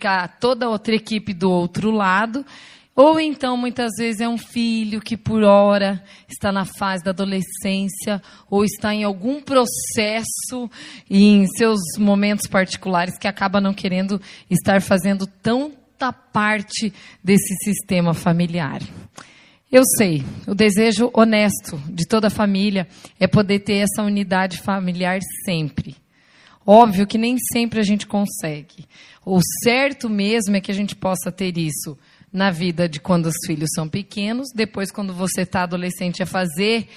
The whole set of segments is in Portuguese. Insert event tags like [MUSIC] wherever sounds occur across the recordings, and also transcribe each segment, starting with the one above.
fica toda outra equipe do outro lado. Ou então, muitas vezes, é um filho que, por hora, está na fase da adolescência, ou está em algum processo, em seus momentos particulares, que acaba não querendo estar fazendo tanta parte desse sistema familiar. Eu sei, o desejo honesto de toda a família é poder ter essa unidade familiar sempre. Óbvio que nem sempre a gente consegue. O certo mesmo é que a gente possa ter isso na vida de quando os filhos são pequenos, depois, quando você está adolescente, é fazer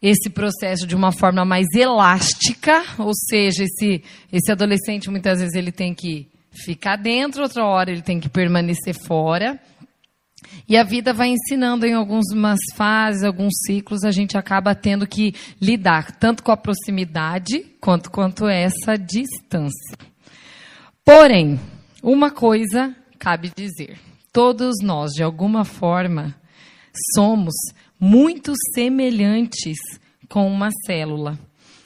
esse processo de uma forma mais elástica, ou seja, esse, esse adolescente muitas vezes ele tem que ficar dentro, outra hora ele tem que permanecer fora. E a vida vai ensinando em algumas fases, alguns ciclos, a gente acaba tendo que lidar tanto com a proximidade quanto quanto essa distância. Porém, uma coisa cabe dizer: todos nós, de alguma forma, somos muito semelhantes com uma célula.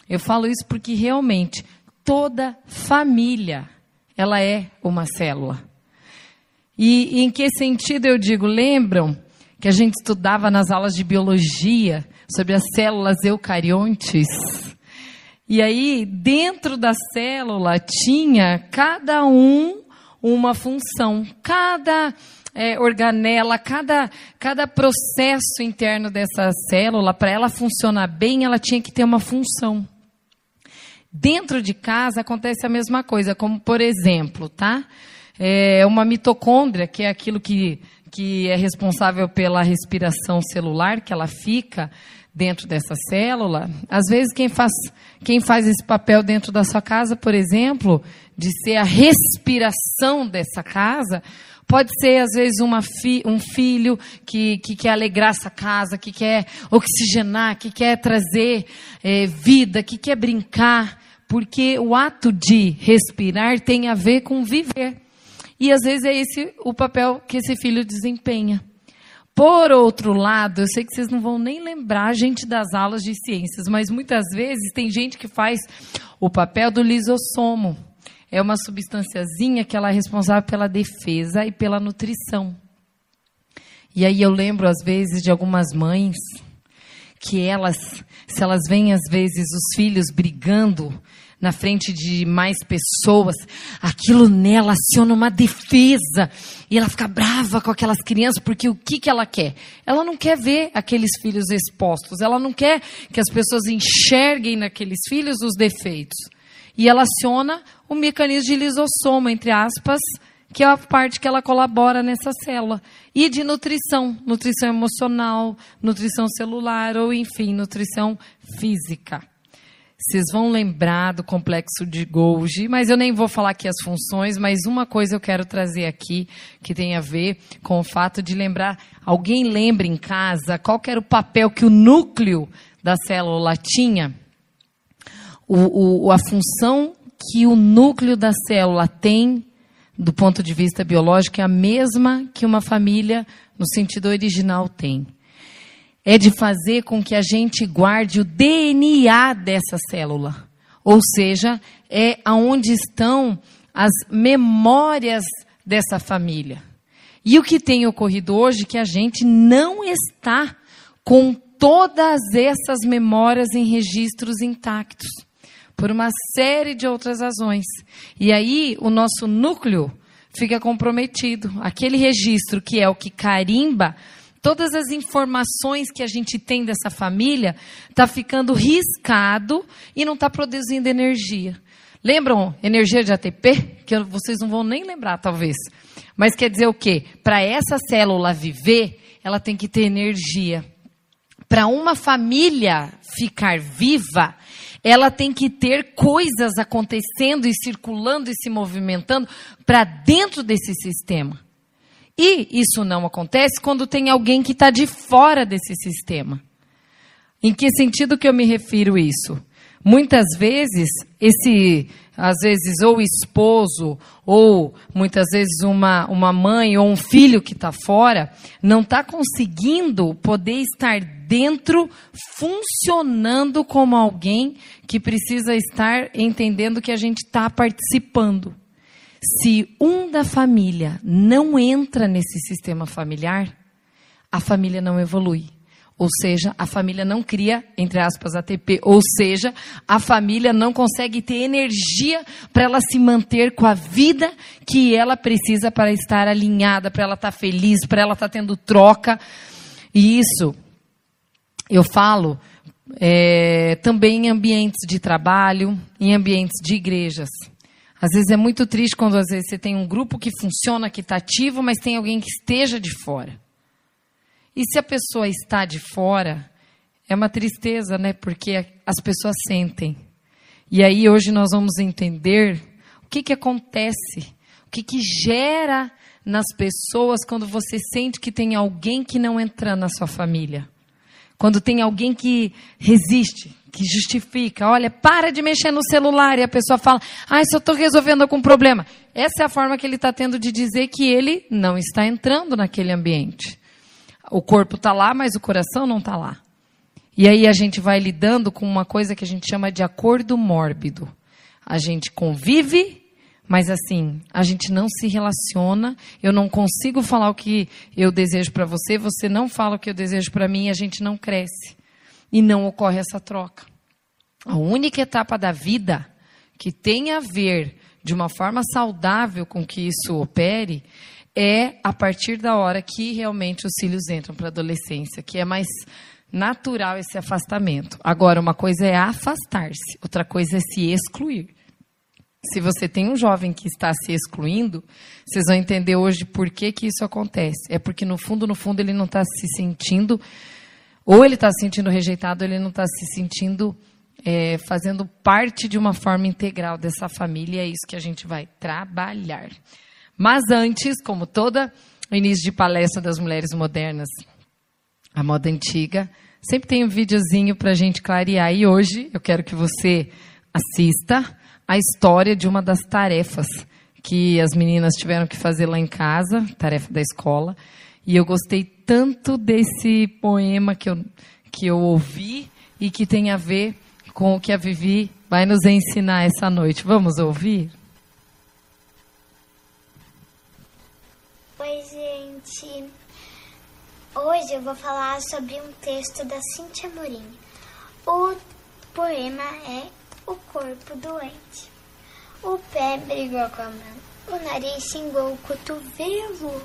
Eu falo isso porque realmente toda família ela é uma célula. E, e em que sentido eu digo? Lembram que a gente estudava nas aulas de biologia sobre as células eucariontes? E aí, dentro da célula, tinha cada um uma função. Cada é, organela, cada, cada processo interno dessa célula, para ela funcionar bem, ela tinha que ter uma função. Dentro de casa acontece a mesma coisa, como por exemplo, tá? É uma mitocôndria, que é aquilo que, que é responsável pela respiração celular, que ela fica dentro dessa célula. Às vezes, quem faz, quem faz esse papel dentro da sua casa, por exemplo, de ser a respiração dessa casa, Pode ser, às vezes, fi, um filho que, que quer alegrar essa casa, que quer oxigenar, que quer trazer é, vida, que quer brincar, porque o ato de respirar tem a ver com viver. E às vezes é esse o papel que esse filho desempenha. Por outro lado, eu sei que vocês não vão nem lembrar, gente, das aulas de ciências, mas muitas vezes tem gente que faz o papel do lisossomo. É uma substânciazinha que ela é responsável pela defesa e pela nutrição. E aí eu lembro, às vezes, de algumas mães que elas, se elas veem, às vezes, os filhos brigando na frente de mais pessoas, aquilo nela aciona uma defesa e ela fica brava com aquelas crianças porque o que, que ela quer? Ela não quer ver aqueles filhos expostos, ela não quer que as pessoas enxerguem naqueles filhos os defeitos. E ela aciona o mecanismo de lisossoma, entre aspas, que é a parte que ela colabora nessa célula. E de nutrição, nutrição emocional, nutrição celular ou, enfim, nutrição física. Vocês vão lembrar do complexo de Golgi, mas eu nem vou falar aqui as funções, mas uma coisa eu quero trazer aqui que tem a ver com o fato de lembrar. Alguém lembra em casa qual era o papel que o núcleo da célula tinha? O, o, a função que o núcleo da célula tem, do ponto de vista biológico, é a mesma que uma família, no sentido original, tem é de fazer com que a gente guarde o DNA dessa célula. Ou seja, é aonde estão as memórias dessa família. E o que tem ocorrido hoje é que a gente não está com todas essas memórias em registros intactos, por uma série de outras razões. E aí o nosso núcleo fica comprometido. Aquele registro que é o que carimba todas as informações que a gente tem dessa família está ficando riscado e não está produzindo energia. Lembram energia de ATP? Que vocês não vão nem lembrar, talvez. Mas quer dizer o quê? Para essa célula viver, ela tem que ter energia. Para uma família ficar viva, ela tem que ter coisas acontecendo e circulando e se movimentando para dentro desse sistema. E isso não acontece quando tem alguém que está de fora desse sistema. Em que sentido que eu me refiro isso? Muitas vezes, esse, às vezes, ou esposo, ou muitas vezes uma, uma mãe ou um filho que está fora, não está conseguindo poder estar dentro, funcionando como alguém que precisa estar entendendo que a gente está participando. Se um da família não entra nesse sistema familiar, a família não evolui. Ou seja, a família não cria, entre aspas, ATP. Ou seja, a família não consegue ter energia para ela se manter com a vida que ela precisa para estar alinhada, para ela estar tá feliz, para ela estar tá tendo troca. E isso, eu falo é, também em ambientes de trabalho, em ambientes de igrejas. Às vezes é muito triste quando às vezes você tem um grupo que funciona, que está ativo, mas tem alguém que esteja de fora. E se a pessoa está de fora, é uma tristeza, né? Porque as pessoas sentem. E aí hoje nós vamos entender o que, que acontece, o que, que gera nas pessoas quando você sente que tem alguém que não entra na sua família. Quando tem alguém que resiste, que justifica, olha, para de mexer no celular, e a pessoa fala, ah, só estou resolvendo algum problema. Essa é a forma que ele está tendo de dizer que ele não está entrando naquele ambiente. O corpo está lá, mas o coração não está lá. E aí a gente vai lidando com uma coisa que a gente chama de acordo mórbido. A gente convive, mas assim, a gente não se relaciona. Eu não consigo falar o que eu desejo para você, você não fala o que eu desejo para mim, a gente não cresce. E não ocorre essa troca. A única etapa da vida que tem a ver de uma forma saudável com que isso opere é a partir da hora que realmente os filhos entram para a adolescência, que é mais natural esse afastamento. Agora, uma coisa é afastar-se, outra coisa é se excluir. Se você tem um jovem que está se excluindo, vocês vão entender hoje por que, que isso acontece. É porque, no fundo, no fundo, ele não está se sentindo, ou ele está se sentindo rejeitado, ou ele não está se sentindo é, fazendo parte de uma forma integral dessa família. E é isso que a gente vai trabalhar. Mas antes, como toda início de palestra das mulheres modernas, a moda antiga, sempre tem um videozinho para a gente clarear. E hoje eu quero que você assista a história de uma das tarefas que as meninas tiveram que fazer lá em casa, tarefa da escola. E eu gostei tanto desse poema que eu, que eu ouvi e que tem a ver com o que a Vivi vai nos ensinar essa noite. Vamos ouvir? Oi, gente. Hoje eu vou falar sobre um texto da Cintia Morim. O poema é O Corpo Doente. O pé brigou com a mão, o nariz xingou o cotovelo,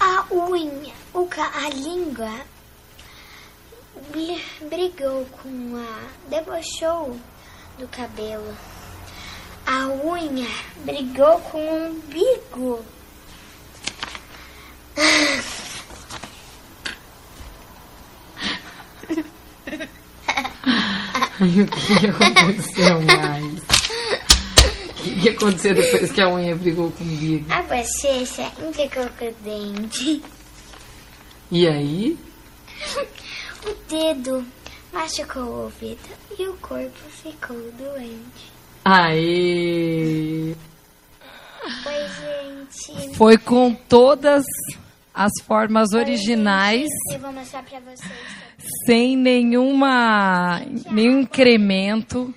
a unha, o a língua brigou com a. debochou do cabelo. A unha brigou com o umbigo o que aconteceu mais? [LAUGHS] O que aconteceu depois que a unha brigou comigo? A bochecha implicou com o dente. E aí? [LAUGHS] O dedo machucou o ouvido e o corpo ficou doente. Aê! Foi, gente. Foi com todas as formas originais. Eu vou mostrar para vocês. Sem nenhuma, nenhum incremento.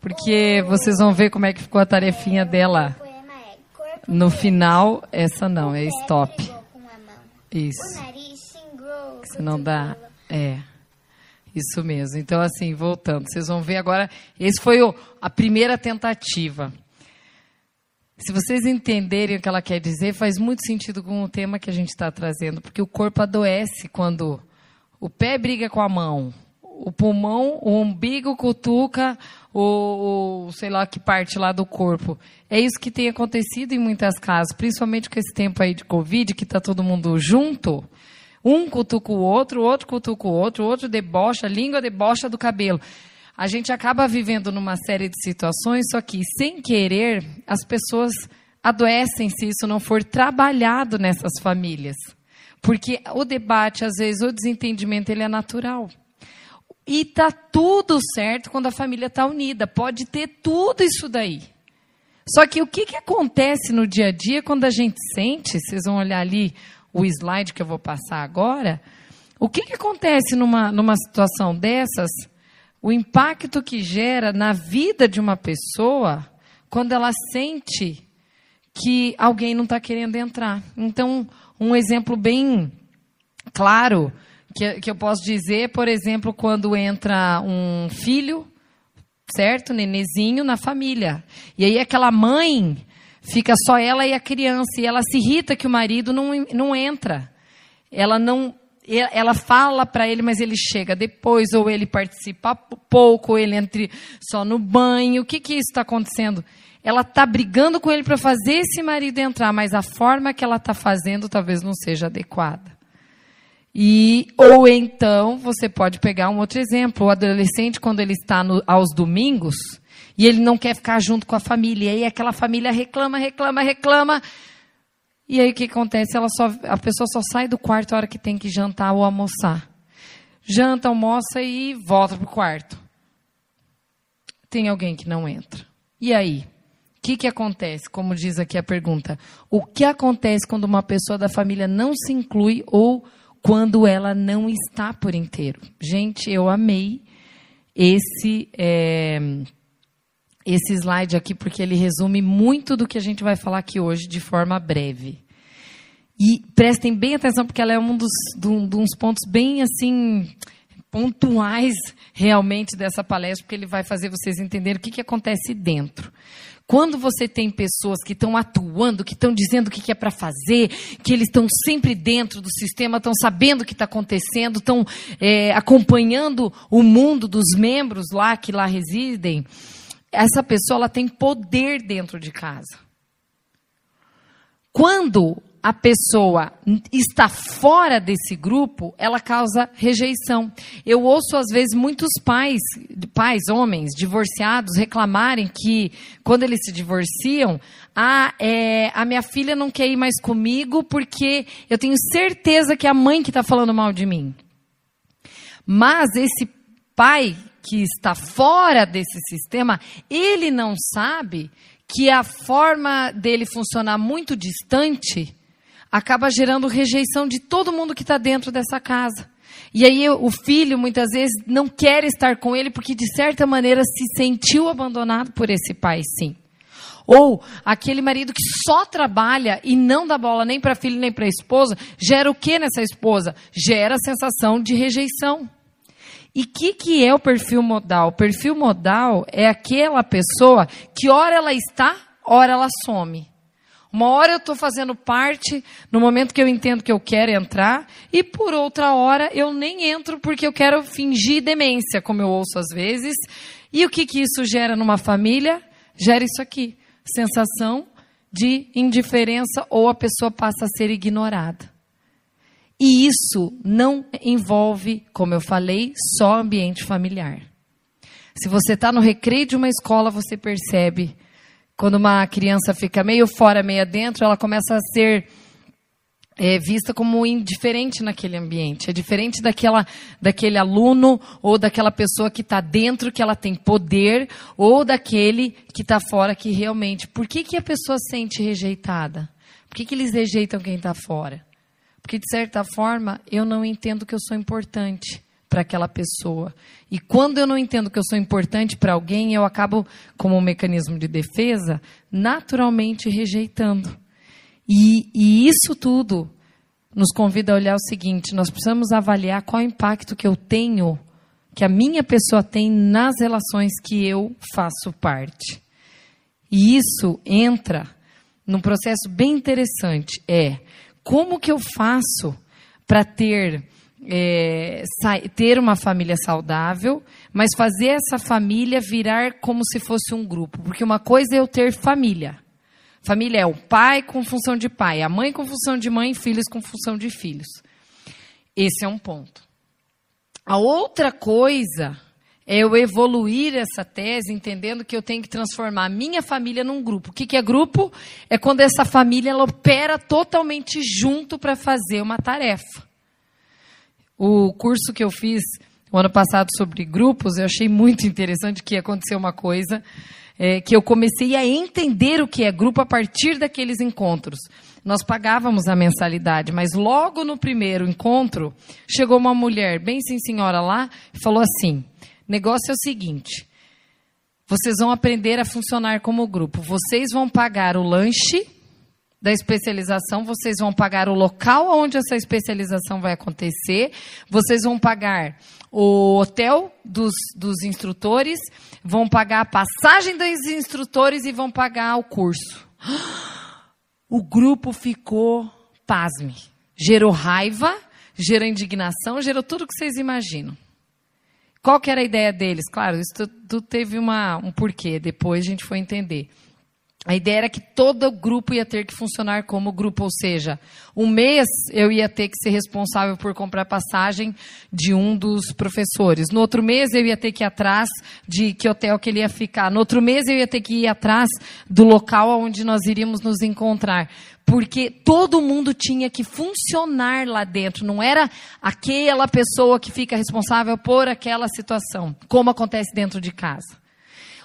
Porque vocês vão ver como é que ficou a tarefinha dela. No final, essa não, é stop. Isso. Você não dá. É. Isso mesmo. Então, assim, voltando, vocês vão ver agora. Esse foi o, a primeira tentativa. Se vocês entenderem o que ela quer dizer, faz muito sentido com o tema que a gente está trazendo, porque o corpo adoece quando o pé briga com a mão, o pulmão, o umbigo cutuca o, o, sei lá que parte lá do corpo. É isso que tem acontecido em muitas casas, principalmente com esse tempo aí de Covid, que está todo mundo junto. Um cutuca o outro, outro cutuca o outro, outro debocha, a língua debocha do cabelo a gente acaba vivendo numa série de situações, só que sem querer, as pessoas adoecem se isso não for trabalhado nessas famílias. Porque o debate, às vezes, o desentendimento, ele é natural. E tá tudo certo quando a família está unida. Pode ter tudo isso daí. Só que o que, que acontece no dia a dia quando a gente sente, vocês vão olhar ali o slide que eu vou passar agora, o que, que acontece numa, numa situação dessas o impacto que gera na vida de uma pessoa quando ela sente que alguém não está querendo entrar. Então, um exemplo bem claro que, que eu posso dizer, por exemplo, quando entra um filho, certo? Nenezinho na família. E aí aquela mãe fica só ela e a criança. E ela se irrita que o marido não, não entra. Ela não. Ela fala para ele, mas ele chega depois, ou ele participa pouco, ou ele entra só no banho. O que, que isso está acontecendo? Ela está brigando com ele para fazer esse marido entrar, mas a forma que ela está fazendo talvez não seja adequada. E, ou então, você pode pegar um outro exemplo. O adolescente, quando ele está no, aos domingos, e ele não quer ficar junto com a família. E aí aquela família reclama, reclama, reclama. E aí o que acontece? Ela só, a pessoa só sai do quarto a hora que tem que jantar ou almoçar. Janta, almoça e volta para o quarto. Tem alguém que não entra. E aí? O que, que acontece? Como diz aqui a pergunta. O que acontece quando uma pessoa da família não se inclui ou quando ela não está por inteiro. Gente, eu amei esse é, esse slide aqui porque ele resume muito do que a gente vai falar aqui hoje de forma breve. E prestem bem atenção porque ela é um dos, um dos pontos bem assim pontuais realmente dessa palestra, porque ele vai fazer vocês entenderem o que, que acontece dentro. Quando você tem pessoas que estão atuando, que estão dizendo o que é para fazer, que eles estão sempre dentro do sistema, estão sabendo o que está acontecendo, estão é, acompanhando o mundo dos membros lá que lá residem, essa pessoa ela tem poder dentro de casa. Quando a pessoa está fora desse grupo, ela causa rejeição. Eu ouço às vezes muitos pais, pais homens divorciados reclamarem que quando eles se divorciam, ah, é, a minha filha não quer ir mais comigo porque eu tenho certeza que é a mãe que está falando mal de mim. Mas esse pai que está fora desse sistema, ele não sabe que a forma dele funcionar muito distante acaba gerando rejeição de todo mundo que está dentro dessa casa. E aí o filho muitas vezes não quer estar com ele porque de certa maneira se sentiu abandonado por esse pai, sim. Ou aquele marido que só trabalha e não dá bola nem para filho nem para esposa, gera o que nessa esposa? Gera a sensação de rejeição. E o que, que é o perfil modal? O perfil modal é aquela pessoa que ora ela está, ora ela some. Uma hora eu estou fazendo parte no momento que eu entendo que eu quero entrar, e por outra hora eu nem entro porque eu quero fingir demência, como eu ouço às vezes. E o que, que isso gera numa família? Gera isso aqui: sensação de indiferença ou a pessoa passa a ser ignorada. E isso não envolve, como eu falei, só ambiente familiar. Se você está no recreio de uma escola, você percebe quando uma criança fica meio fora, meio dentro, ela começa a ser é, vista como indiferente naquele ambiente. É diferente daquela, daquele aluno ou daquela pessoa que está dentro, que ela tem poder, ou daquele que está fora, que realmente. Por que, que a pessoa sente rejeitada? Por que, que eles rejeitam quem está fora? Porque, de certa forma, eu não entendo que eu sou importante para aquela pessoa. E quando eu não entendo que eu sou importante para alguém, eu acabo, como um mecanismo de defesa, naturalmente rejeitando. E, e isso tudo nos convida a olhar o seguinte: nós precisamos avaliar qual é o impacto que eu tenho, que a minha pessoa tem nas relações que eu faço parte. E isso entra num processo bem interessante. É como que eu faço para ter é, ter uma família saudável, mas fazer essa família virar como se fosse um grupo. Porque uma coisa é eu ter família. Família é o pai com função de pai, a mãe com função de mãe, filhos com função de filhos. Esse é um ponto. A outra coisa é eu evoluir essa tese, entendendo que eu tenho que transformar a minha família num grupo. O que, que é grupo? É quando essa família ela opera totalmente junto para fazer uma tarefa. O curso que eu fiz o ano passado sobre grupos, eu achei muito interessante que aconteceu uma coisa é, que eu comecei a entender o que é grupo a partir daqueles encontros. Nós pagávamos a mensalidade, mas logo no primeiro encontro chegou uma mulher, bem sim senhora lá, e falou assim: negócio é o seguinte. Vocês vão aprender a funcionar como grupo. Vocês vão pagar o lanche da especialização, vocês vão pagar o local onde essa especialização vai acontecer, vocês vão pagar o hotel dos, dos instrutores, vão pagar a passagem dos instrutores e vão pagar o curso. [GASPS] O grupo ficou, pasme, gerou raiva, gerou indignação, gerou tudo que vocês imaginam. Qual que era a ideia deles? Claro, isso tudo teve uma, um porquê, depois a gente foi entender. A ideia era que todo o grupo ia ter que funcionar como grupo, ou seja, um mês eu ia ter que ser responsável por comprar passagem de um dos professores. No outro mês eu ia ter que ir atrás de que hotel que ele ia ficar. No outro mês eu ia ter que ir atrás do local onde nós iríamos nos encontrar. Porque todo mundo tinha que funcionar lá dentro, não era aquela pessoa que fica responsável por aquela situação, como acontece dentro de casa.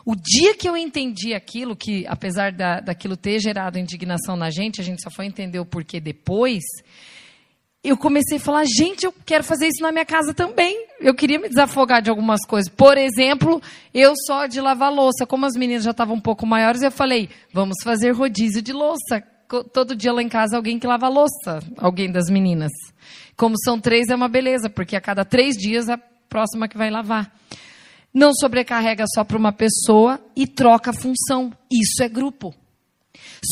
O dia que eu entendi aquilo, que apesar da, daquilo ter gerado indignação na gente, a gente só foi entender o porquê depois, eu comecei a falar, gente, eu quero fazer isso na minha casa também. Eu queria me desafogar de algumas coisas. Por exemplo, eu só de lavar louça. Como as meninas já estavam um pouco maiores, eu falei, vamos fazer rodízio de louça. Todo dia lá em casa alguém que lava louça, alguém das meninas. Como são três, é uma beleza, porque a cada três dias a próxima que vai lavar não sobrecarrega só para uma pessoa e troca função. Isso é grupo.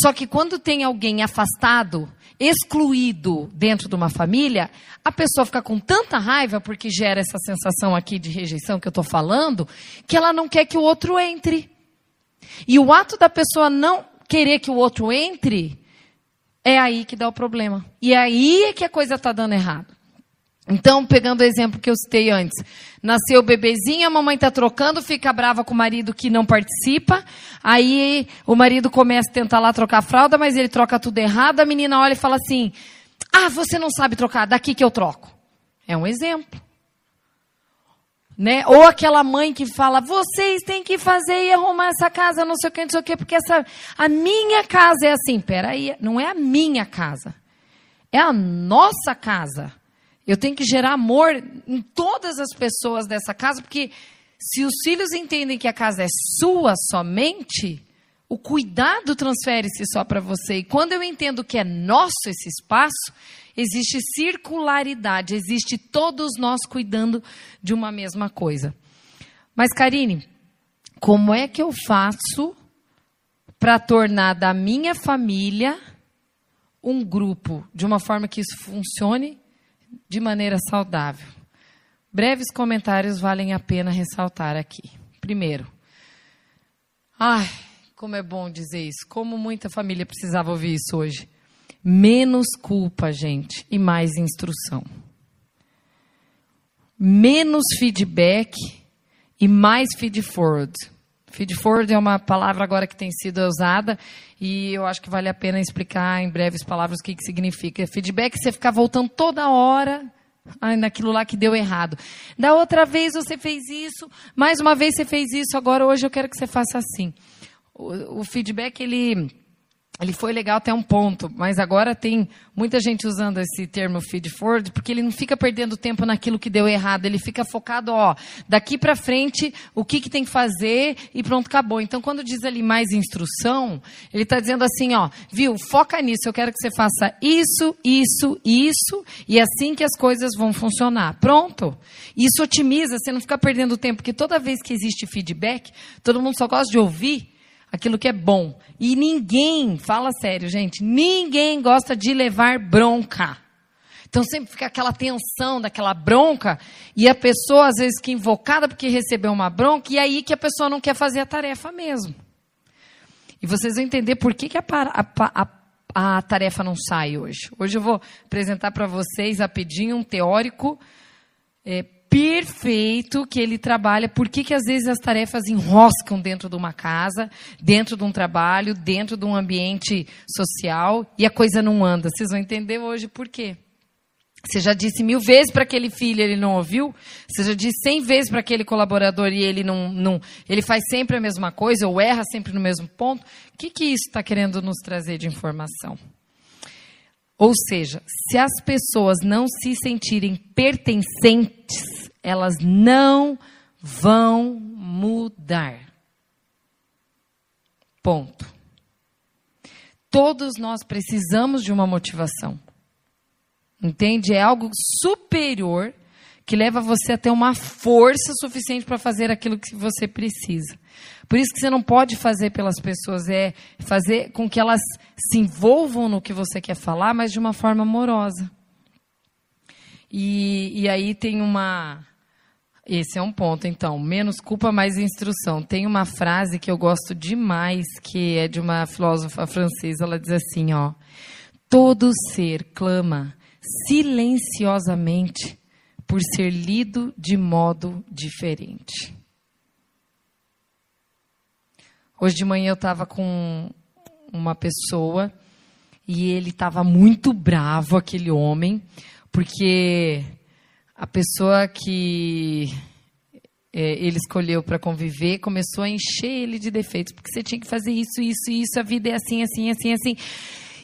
Só que quando tem alguém afastado, excluído dentro de uma família, a pessoa fica com tanta raiva porque gera essa sensação aqui de rejeição que eu estou falando, que ela não quer que o outro entre. E o ato da pessoa não querer que o outro entre é aí que dá o problema. E é aí que a coisa está dando errado. Então, pegando o exemplo que eu citei antes, nasceu o bebezinho, a mamãe está trocando, fica brava com o marido que não participa, aí o marido começa a tentar lá trocar a fralda, mas ele troca tudo errado, a menina olha e fala assim, ah, você não sabe trocar, daqui que eu troco. É um exemplo. Né? Ou aquela mãe que fala, vocês têm que fazer e arrumar essa casa, não sei o que, não sei o que, porque essa, a minha casa é assim. Peraí, não é a minha casa, é a nossa casa. Eu tenho que gerar amor em todas as pessoas dessa casa, porque se os filhos entendem que a casa é sua somente, o cuidado transfere-se só para você. E quando eu entendo que é nosso esse espaço, existe circularidade, existe todos nós cuidando de uma mesma coisa. Mas, Karine, como é que eu faço para tornar da minha família um grupo de uma forma que isso funcione de maneira saudável. Breves comentários valem a pena ressaltar aqui. Primeiro, ai, como é bom dizer isso, como muita família precisava ouvir isso hoje. Menos culpa, gente, e mais instrução. Menos feedback e mais feed forward. Feed forward é uma palavra agora que tem sido usada e eu acho que vale a pena explicar em breves palavras o que, que significa. Feedback você ficar voltando toda hora naquilo lá que deu errado. Da outra vez você fez isso, mais uma vez você fez isso, agora hoje eu quero que você faça assim. O, o feedback, ele ele foi legal até um ponto, mas agora tem muita gente usando esse termo feed forward, porque ele não fica perdendo tempo naquilo que deu errado, ele fica focado, ó, daqui para frente, o que, que tem que fazer e pronto, acabou. Então, quando diz ali mais instrução, ele está dizendo assim, ó, viu, foca nisso, eu quero que você faça isso, isso, isso, e é assim que as coisas vão funcionar. Pronto. Isso otimiza, você não fica perdendo tempo, porque toda vez que existe feedback, todo mundo só gosta de ouvir aquilo que é bom. E ninguém, fala sério, gente, ninguém gosta de levar bronca. Então sempre fica aquela tensão daquela bronca e a pessoa às vezes que invocada porque recebeu uma bronca e aí que a pessoa não quer fazer a tarefa mesmo. E vocês vão entender por que, que a, a, a, a tarefa não sai hoje. Hoje eu vou apresentar para vocês rapidinho um teórico é, perfeito que ele trabalha. Por que, que às vezes as tarefas enroscam dentro de uma casa, dentro de um trabalho, dentro de um ambiente social e a coisa não anda? Vocês vão entender hoje por quê. Você já disse mil vezes para aquele filho, ele não ouviu. Você já disse cem vezes para aquele colaborador e ele não, não, ele faz sempre a mesma coisa ou erra sempre no mesmo ponto. O que, que isso está querendo nos trazer de informação? Ou seja, se as pessoas não se sentirem pertencentes, elas não vão mudar. Ponto. Todos nós precisamos de uma motivação. Entende? É algo superior que leva você a ter uma força suficiente para fazer aquilo que você precisa. Por isso que você não pode fazer pelas pessoas, é fazer com que elas se envolvam no que você quer falar, mas de uma forma amorosa. E, e aí tem uma. Esse é um ponto, então. Menos culpa, mais instrução. Tem uma frase que eu gosto demais, que é de uma filósofa francesa. Ela diz assim: ó. Todo ser clama silenciosamente por ser lido de modo diferente. Hoje de manhã eu estava com uma pessoa e ele estava muito bravo, aquele homem, porque a pessoa que é, ele escolheu para conviver começou a encher ele de defeitos, porque você tinha que fazer isso, isso, isso, a vida é assim, assim, assim, assim.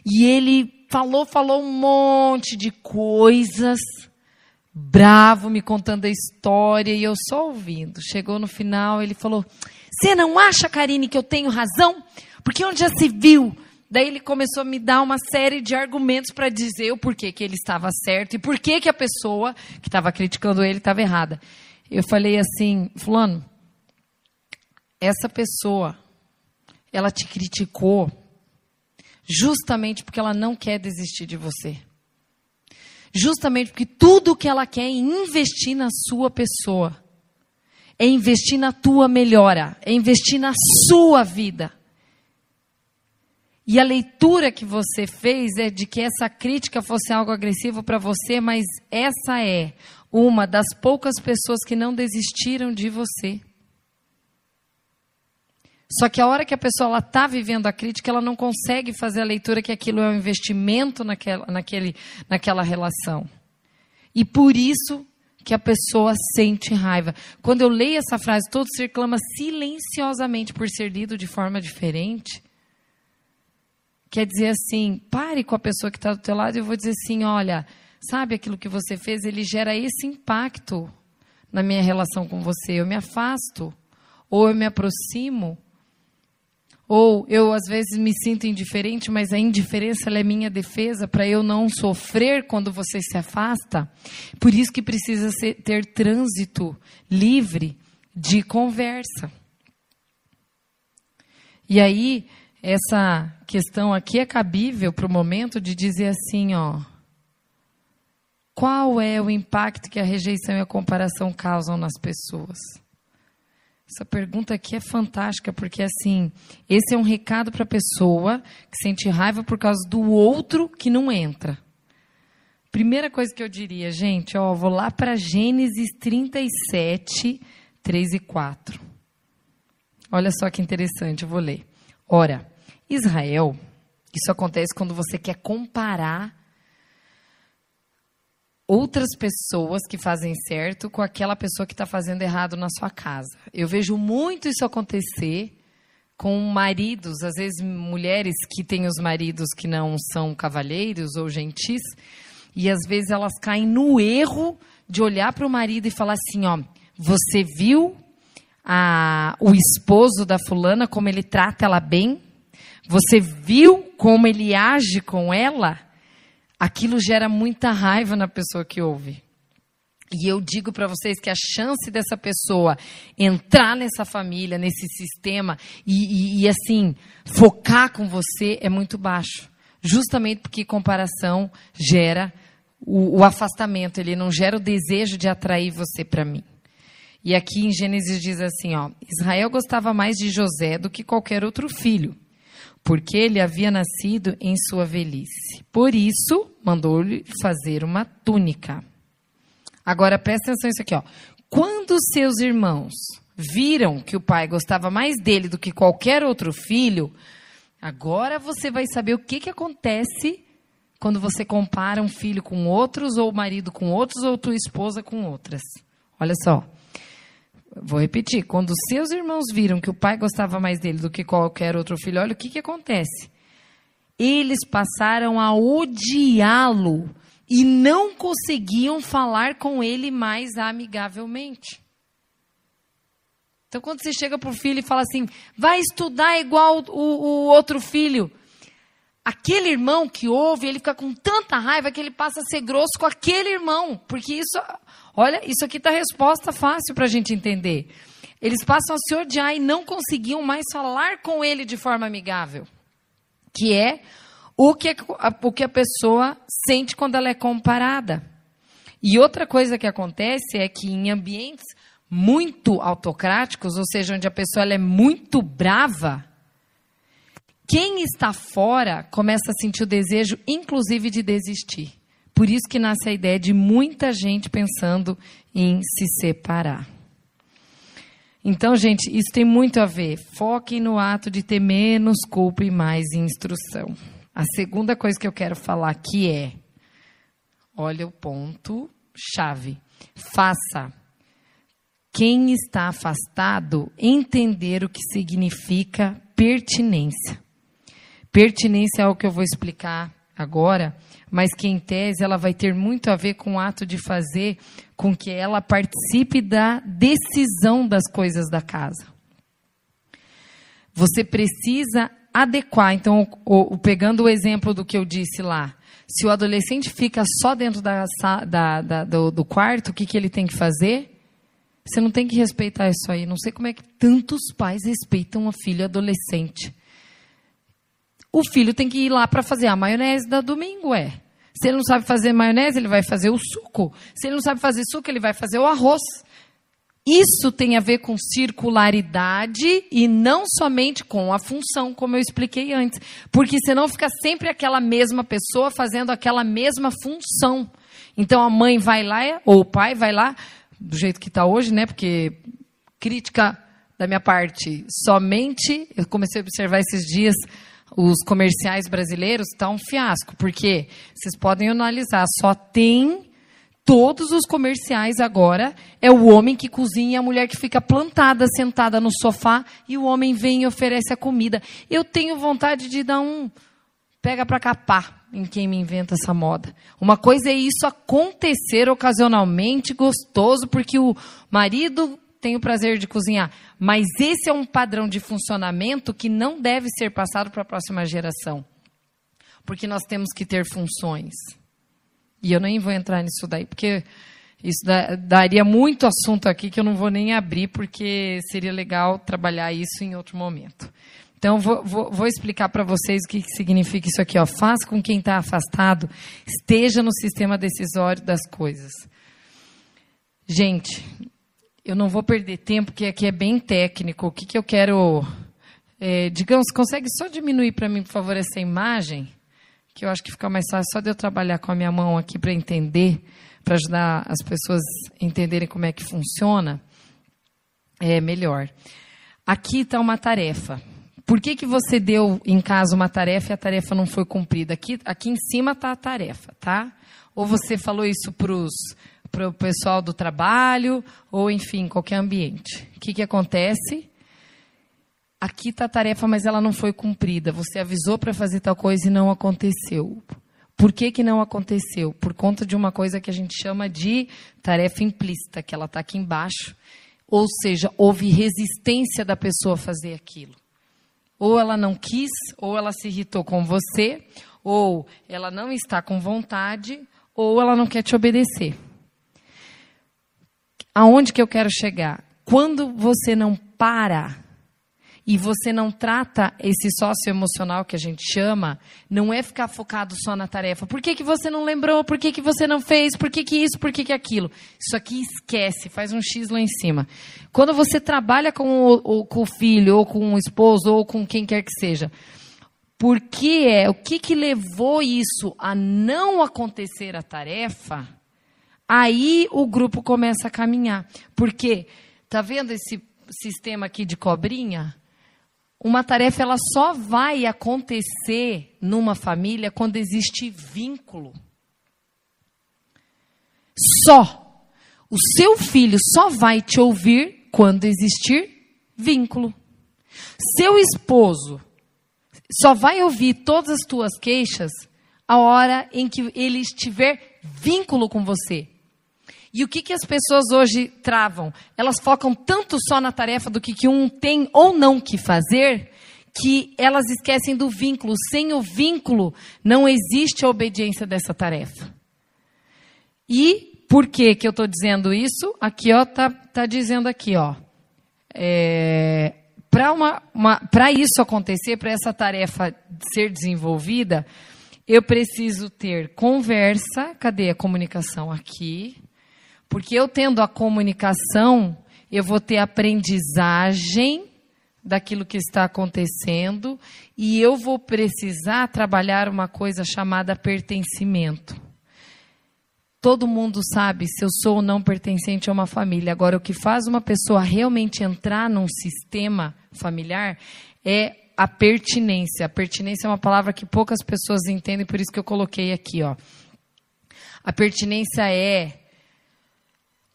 E ele falou, falou um monte de coisas, bravo, me contando a história, e eu só ouvindo. Chegou no final, ele falou: Você não acha, Karine, que eu tenho razão? Porque onde já se viu Daí ele começou a me dar uma série de argumentos para dizer o porquê que ele estava certo e por que a pessoa que estava criticando ele estava errada. Eu falei assim, fulano, essa pessoa, ela te criticou justamente porque ela não quer desistir de você. Justamente porque tudo que ela quer é investir na sua pessoa. É investir na tua melhora, é investir na sua vida. E a leitura que você fez é de que essa crítica fosse algo agressivo para você, mas essa é uma das poucas pessoas que não desistiram de você. Só que a hora que a pessoa está vivendo a crítica, ela não consegue fazer a leitura que aquilo é um investimento naquela, naquele, naquela relação. E por isso que a pessoa sente raiva. Quando eu leio essa frase, todo se reclama silenciosamente por ser lido de forma diferente quer dizer assim, pare com a pessoa que está do teu lado e eu vou dizer assim, olha, sabe aquilo que você fez, ele gera esse impacto na minha relação com você. Eu me afasto, ou eu me aproximo, ou eu às vezes me sinto indiferente, mas a indiferença é minha defesa para eu não sofrer quando você se afasta. Por isso que precisa ser, ter trânsito livre de conversa. E aí, essa questão aqui é cabível para o momento de dizer assim, ó. Qual é o impacto que a rejeição e a comparação causam nas pessoas? Essa pergunta aqui é fantástica, porque assim, esse é um recado para a pessoa que sente raiva por causa do outro que não entra. Primeira coisa que eu diria, gente, ó, vou lá para Gênesis 37, 3 e 4. Olha só que interessante, eu vou ler. Ora, Israel, isso acontece quando você quer comparar outras pessoas que fazem certo com aquela pessoa que está fazendo errado na sua casa. Eu vejo muito isso acontecer com maridos, às vezes mulheres que têm os maridos que não são cavalheiros ou gentis, e às vezes elas caem no erro de olhar para o marido e falar assim, ó, você viu a, o esposo da fulana como ele trata ela bem? Você viu como ele age com ela? Aquilo gera muita raiva na pessoa que ouve. E eu digo para vocês que a chance dessa pessoa entrar nessa família, nesse sistema e, e, e, assim focar com você é muito baixo, justamente porque comparação gera o, o afastamento, ele não gera o desejo de atrair você para mim. E aqui em Gênesis diz assim, ó, Israel gostava mais de José do que qualquer outro filho porque ele havia nascido em sua velhice. Por isso, mandou-lhe fazer uma túnica. Agora presta atenção nisso aqui, ó. Quando seus irmãos viram que o pai gostava mais dele do que qualquer outro filho, agora você vai saber o que, que acontece quando você compara um filho com outros, ou o marido com outros, ou tua esposa com outras. Olha só. Vou repetir. Quando seus irmãos viram que o pai gostava mais dele do que qualquer outro filho, olha o que, que acontece. Eles passaram a odiá-lo e não conseguiam falar com ele mais amigavelmente. Então, quando você chega para o filho e fala assim, vai estudar igual o, o outro filho, aquele irmão que ouve, ele fica com tanta raiva que ele passa a ser grosso com aquele irmão. Porque isso, olha, isso aqui está resposta fácil para a gente entender. Eles passam a se odiar e não conseguiam mais falar com ele de forma amigável. Que é o que a, o que a pessoa sente quando ela é comparada. E outra coisa que acontece é que em ambientes muito autocráticos, ou seja, onde a pessoa é muito brava, quem está fora começa a sentir o desejo, inclusive, de desistir. Por isso que nasce a ideia de muita gente pensando em se separar. Então, gente, isso tem muito a ver. Foquem no ato de ter menos culpa e mais instrução. A segunda coisa que eu quero falar aqui é: olha o ponto chave. Faça quem está afastado entender o que significa pertinência. Pertinência é algo que eu vou explicar agora, mas que em tese ela vai ter muito a ver com o ato de fazer com que ela participe da decisão das coisas da casa. Você precisa adequar. Então, o, o, pegando o exemplo do que eu disse lá, se o adolescente fica só dentro da, da, da, do, do quarto, o que, que ele tem que fazer? Você não tem que respeitar isso aí. Não sei como é que tantos pais respeitam a filho adolescente. O filho tem que ir lá para fazer a maionese da domingo, é. Se ele não sabe fazer maionese, ele vai fazer o suco. Se ele não sabe fazer suco, ele vai fazer o arroz. Isso tem a ver com circularidade e não somente com a função, como eu expliquei antes. Porque senão fica sempre aquela mesma pessoa fazendo aquela mesma função. Então a mãe vai lá, ou o pai vai lá, do jeito que está hoje, né? Porque crítica da minha parte somente, eu comecei a observar esses dias os comerciais brasileiros, está um fiasco, porque vocês podem analisar, só tem todos os comerciais agora é o homem que cozinha e a mulher que fica plantada, sentada no sofá e o homem vem e oferece a comida. Eu tenho vontade de dar um pega para capar em quem me inventa essa moda. Uma coisa é isso acontecer ocasionalmente gostoso, porque o marido tem o prazer de cozinhar. Mas esse é um padrão de funcionamento que não deve ser passado para a próxima geração. Porque nós temos que ter funções. E eu nem vou entrar nisso daí, porque isso daria muito assunto aqui que eu não vou nem abrir, porque seria legal trabalhar isso em outro momento. Então, vou, vou, vou explicar para vocês o que, que significa isso aqui. Ó. Faz com quem está afastado esteja no sistema decisório das coisas. Gente, eu não vou perder tempo, porque aqui é bem técnico. O que, que eu quero. É, digamos, consegue só diminuir para mim, por favor, essa imagem? Que eu acho que fica mais fácil só de eu trabalhar com a minha mão aqui para entender, para ajudar as pessoas a entenderem como é que funciona. É melhor. Aqui está uma tarefa. Por que, que você deu em casa uma tarefa e a tarefa não foi cumprida? Aqui, aqui em cima está a tarefa, tá? Ou você falou isso para o pessoal do trabalho, ou enfim, qualquer ambiente. O que, que acontece? Aqui está a tarefa, mas ela não foi cumprida. Você avisou para fazer tal coisa e não aconteceu. Por que, que não aconteceu? Por conta de uma coisa que a gente chama de tarefa implícita, que ela está aqui embaixo. Ou seja, houve resistência da pessoa a fazer aquilo. Ou ela não quis, ou ela se irritou com você, ou ela não está com vontade, ou ela não quer te obedecer. Aonde que eu quero chegar? Quando você não para e você não trata esse sócio emocional que a gente chama, não é ficar focado só na tarefa. Por que, que você não lembrou? Por que, que você não fez? Por que, que isso? Por que, que aquilo? Isso aqui esquece, faz um X lá em cima. Quando você trabalha com o, com o filho, ou com o esposo, ou com quem quer que seja, por que é, o que, que levou isso a não acontecer a tarefa? Aí o grupo começa a caminhar. Porque, tá vendo esse sistema aqui de cobrinha? Uma tarefa ela só vai acontecer numa família quando existe vínculo. Só. O seu filho só vai te ouvir quando existir vínculo. Seu esposo só vai ouvir todas as tuas queixas a hora em que ele estiver vínculo com você. E o que, que as pessoas hoje travam? Elas focam tanto só na tarefa do que, que um tem ou não que fazer, que elas esquecem do vínculo. Sem o vínculo, não existe a obediência dessa tarefa. E por que, que eu estou dizendo isso? Aqui, ó, tá, tá dizendo aqui, ó. É, para uma, uma, isso acontecer, para essa tarefa ser desenvolvida, eu preciso ter conversa. Cadê a comunicação aqui? Porque eu tendo a comunicação, eu vou ter aprendizagem daquilo que está acontecendo e eu vou precisar trabalhar uma coisa chamada pertencimento. Todo mundo sabe se eu sou ou não pertencente a uma família. Agora, o que faz uma pessoa realmente entrar num sistema familiar é a pertinência. A pertinência é uma palavra que poucas pessoas entendem, por isso que eu coloquei aqui, ó. A pertinência é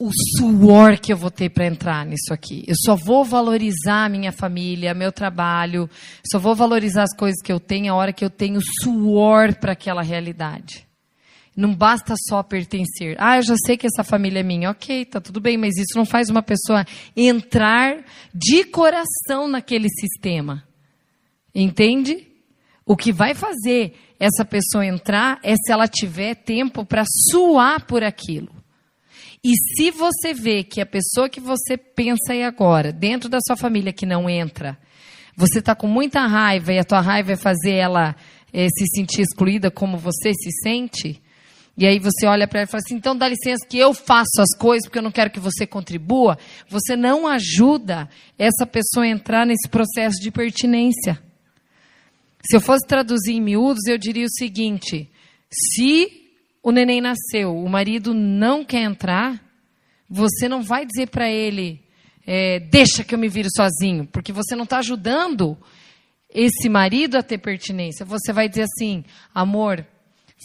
o suor que eu vou ter para entrar nisso aqui. Eu só vou valorizar minha família, meu trabalho, só vou valorizar as coisas que eu tenho a hora que eu tenho suor para aquela realidade. Não basta só pertencer. Ah, eu já sei que essa família é minha. Ok, tá tudo bem, mas isso não faz uma pessoa entrar de coração naquele sistema. Entende? O que vai fazer essa pessoa entrar é se ela tiver tempo para suar por aquilo. E se você vê que a pessoa que você pensa aí agora, dentro da sua família que não entra, você está com muita raiva e a tua raiva é fazer ela é, se sentir excluída como você se sente, e aí você olha para ela e fala assim: então dá licença que eu faço as coisas porque eu não quero que você contribua. Você não ajuda essa pessoa a entrar nesse processo de pertinência. Se eu fosse traduzir em miúdos, eu diria o seguinte: se o neném nasceu, o marido não quer entrar, você não vai dizer para ele, é, deixa que eu me vire sozinho, porque você não está ajudando esse marido a ter pertinência. Você vai dizer assim, amor,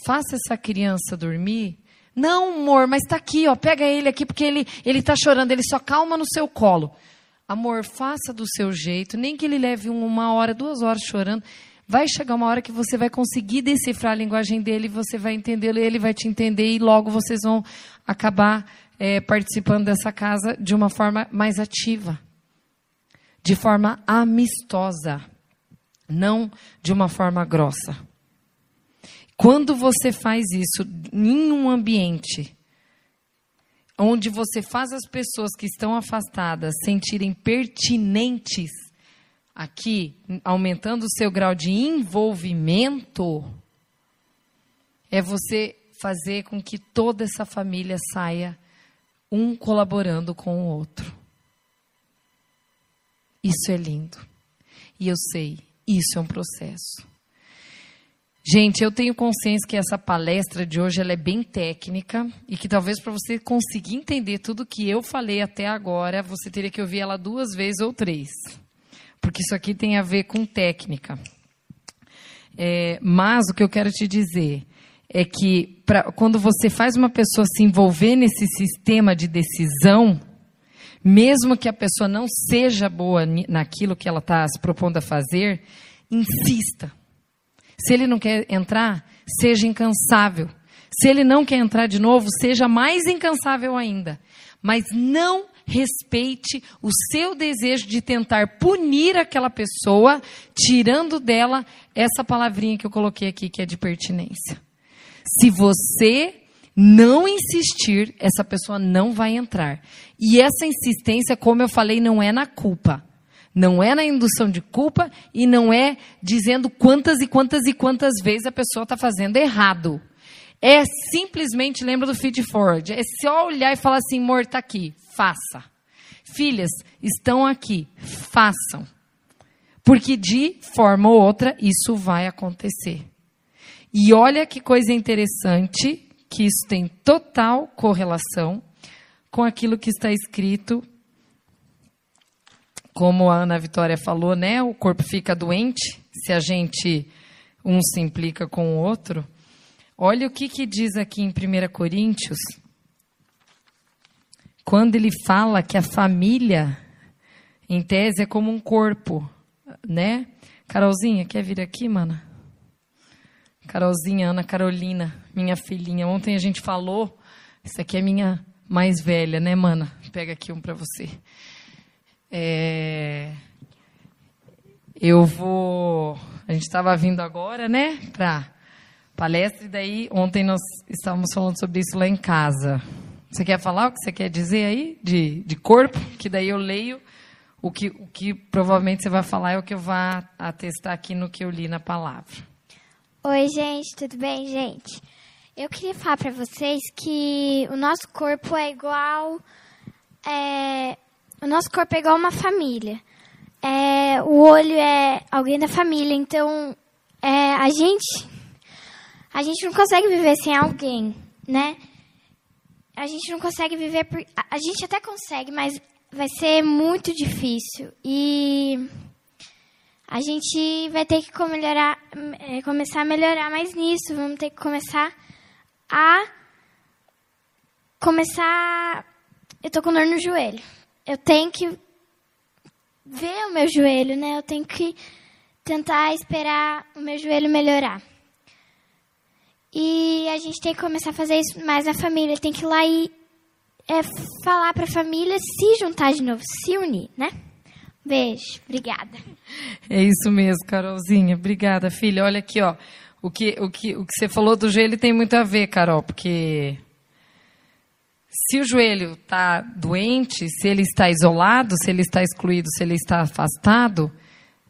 faça essa criança dormir. Não, amor, mas está aqui, ó, pega ele aqui porque ele ele está chorando, ele só calma no seu colo. Amor, faça do seu jeito, nem que ele leve uma hora, duas horas chorando. Vai chegar uma hora que você vai conseguir decifrar a linguagem dele, você vai entendê-lo, ele vai te entender e logo vocês vão acabar é, participando dessa casa de uma forma mais ativa, de forma amistosa, não de uma forma grossa. Quando você faz isso em um ambiente onde você faz as pessoas que estão afastadas sentirem pertinentes aqui, aumentando o seu grau de envolvimento, é você fazer com que toda essa família saia um colaborando com o outro. Isso é lindo. E eu sei, isso é um processo. Gente, eu tenho consciência que essa palestra de hoje ela é bem técnica e que talvez para você conseguir entender tudo que eu falei até agora, você teria que ouvir ela duas vezes ou três porque isso aqui tem a ver com técnica. É, mas o que eu quero te dizer é que pra, quando você faz uma pessoa se envolver nesse sistema de decisão, mesmo que a pessoa não seja boa naquilo que ela está se propondo a fazer, insista. Se ele não quer entrar, seja incansável. Se ele não quer entrar de novo, seja mais incansável ainda. Mas não respeite o seu desejo de tentar punir aquela pessoa, tirando dela essa palavrinha que eu coloquei aqui, que é de pertinência. Se você não insistir, essa pessoa não vai entrar. E essa insistência, como eu falei, não é na culpa. Não é na indução de culpa e não é dizendo quantas e quantas e quantas vezes a pessoa está fazendo errado. É simplesmente, lembra do feed forward, é só olhar e falar assim, amor, está aqui, faça. Filhas, estão aqui, façam. Porque de forma ou outra isso vai acontecer. E olha que coisa interessante, que isso tem total correlação com aquilo que está escrito, como a Ana Vitória falou, né? O corpo fica doente se a gente um se implica com o outro. Olha o que, que diz aqui em 1 Coríntios quando ele fala que a família, em tese, é como um corpo, né? Carolzinha, quer vir aqui, mana? Carolzinha, Ana Carolina, minha filhinha. Ontem a gente falou, isso aqui é minha mais velha, né, mana? Pega aqui um para você. É... Eu vou. A gente estava vindo agora, né, para palestra, e daí ontem nós estávamos falando sobre isso lá em casa. Você quer falar o que você quer dizer aí de, de corpo? Que daí eu leio o que, o que provavelmente você vai falar é o que eu vou atestar aqui no que eu li na palavra. Oi, gente, tudo bem, gente? Eu queria falar para vocês que o nosso corpo é igual. É, o nosso corpo é igual uma família. É, o olho é alguém da família, então é, a gente a gente não consegue viver sem alguém, né? A gente não consegue viver por, a, gente até consegue, mas vai ser muito difícil e a gente vai ter que melhorar, é, começar a melhorar mais nisso. Vamos ter que começar a começar. Eu tô com dor no joelho. Eu tenho que ver o meu joelho, né? Eu tenho que tentar esperar o meu joelho melhorar. E a gente tem que começar a fazer isso mais na família. Tem que ir lá e é, falar para a família se juntar de novo, se unir, né? Beijo, obrigada. É isso mesmo, Carolzinha. Obrigada, filha. Olha aqui, ó. O que, o que, o que você falou do joelho tem muito a ver, Carol, porque se o joelho está doente, se ele está isolado, se ele está excluído, se ele está afastado,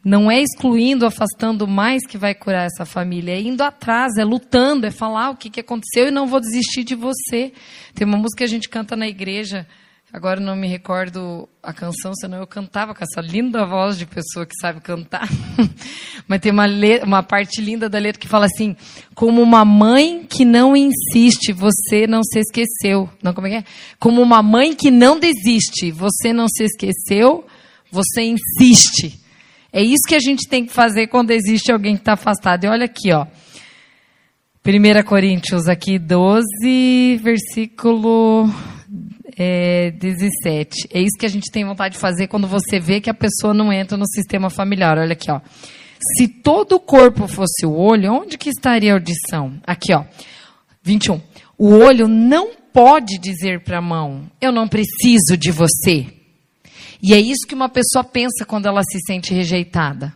não é excluindo, afastando mais que vai curar essa família, é indo atrás, é lutando, é falar o que, que aconteceu e não vou desistir de você. Tem uma música que a gente canta na igreja, agora não me recordo a canção, senão eu cantava com essa linda voz de pessoa que sabe cantar. [LAUGHS] Mas tem uma, uma parte linda da letra que fala assim: como uma mãe que não insiste, você não se esqueceu. Não, como é que é? Como uma mãe que não desiste, você não se esqueceu, você insiste. É isso que a gente tem que fazer quando existe alguém que está afastado. E olha aqui, ó. 1 Coríntios aqui 12, versículo é, 17. É isso que a gente tem vontade de fazer quando você vê que a pessoa não entra no sistema familiar. Olha aqui, ó. Se todo o corpo fosse o olho, onde que estaria a audição? Aqui, ó. 21. O olho não pode dizer para a mão: Eu não preciso de você. E é isso que uma pessoa pensa quando ela se sente rejeitada.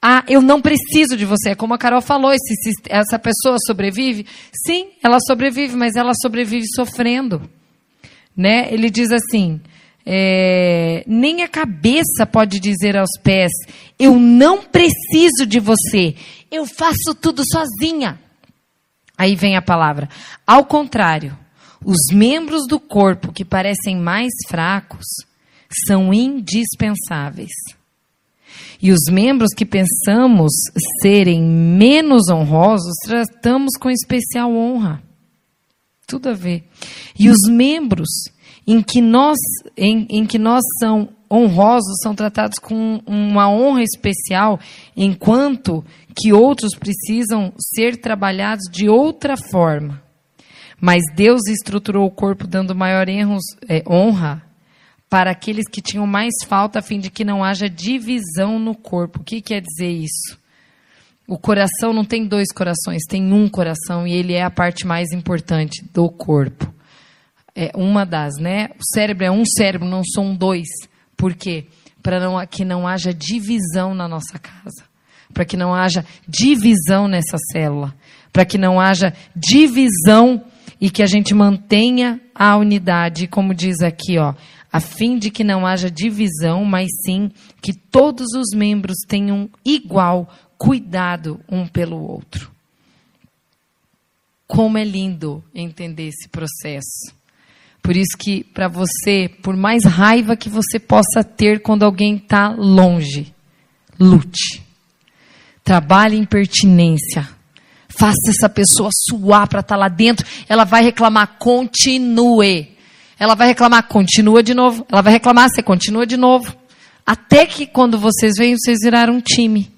Ah, eu não preciso de você. É como a Carol falou, esse, essa pessoa sobrevive? Sim, ela sobrevive, mas ela sobrevive sofrendo. Né? Ele diz assim: é, nem a cabeça pode dizer aos pés: Eu não preciso de você, eu faço tudo sozinha. Aí vem a palavra. Ao contrário, os membros do corpo que parecem mais fracos são indispensáveis. E os membros que pensamos serem menos honrosos, tratamos com especial honra. Tudo a ver. E os membros em que nós, em, em que nós são honrosos são tratados com uma honra especial, enquanto que outros precisam ser trabalhados de outra forma. Mas Deus estruturou o corpo dando maior é, honra para aqueles que tinham mais falta, a fim de que não haja divisão no corpo. O que quer dizer isso? O coração não tem dois corações, tem um coração e ele é a parte mais importante do corpo. É uma das, né? O cérebro é um cérebro, não são dois. Por quê? Para não, que não haja divisão na nossa casa. Para que não haja divisão nessa célula. Para que não haja divisão e que a gente mantenha a unidade, como diz aqui, ó, a fim de que não haja divisão, mas sim que todos os membros tenham igual cuidado um pelo outro. Como é lindo entender esse processo. Por isso que para você, por mais raiva que você possa ter quando alguém está longe, lute. Trabalhe em pertinência. Faça essa pessoa suar para estar tá lá dentro. Ela vai reclamar, continue. Ela vai reclamar, continua de novo. Ela vai reclamar, você continua de novo. Até que quando vocês vêm, vocês viraram um time.